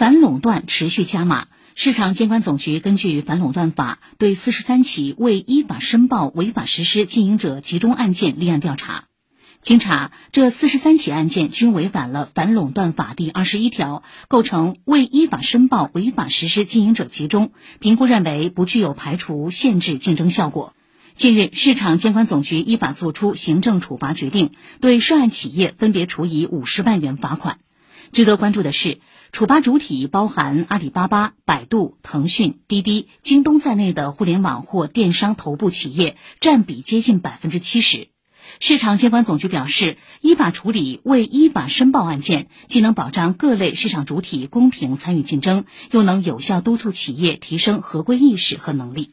反垄断持续加码，市场监管总局根据《反垄断法》对四十三起未依法申报违法实施经营者集中案件立案调查。经查，这四十三起案件均违反了《反垄断法》第二十一条，构成未依法申报违法实施经营者集中。评估认为不具有排除、限制竞争效果。近日，市场监管总局依法作出行政处罚决定，对涉案企业分别处以五十万元罚款。值得关注的是，处罚主体包含阿里巴巴、百度、腾讯、滴滴、京东在内的互联网或电商头部企业，占比接近百分之七十。市场监管总局表示，依法处理未依法申报案件，既能保障各类市场主体公平参与竞争，又能有效督促企业提升合规意识和能力。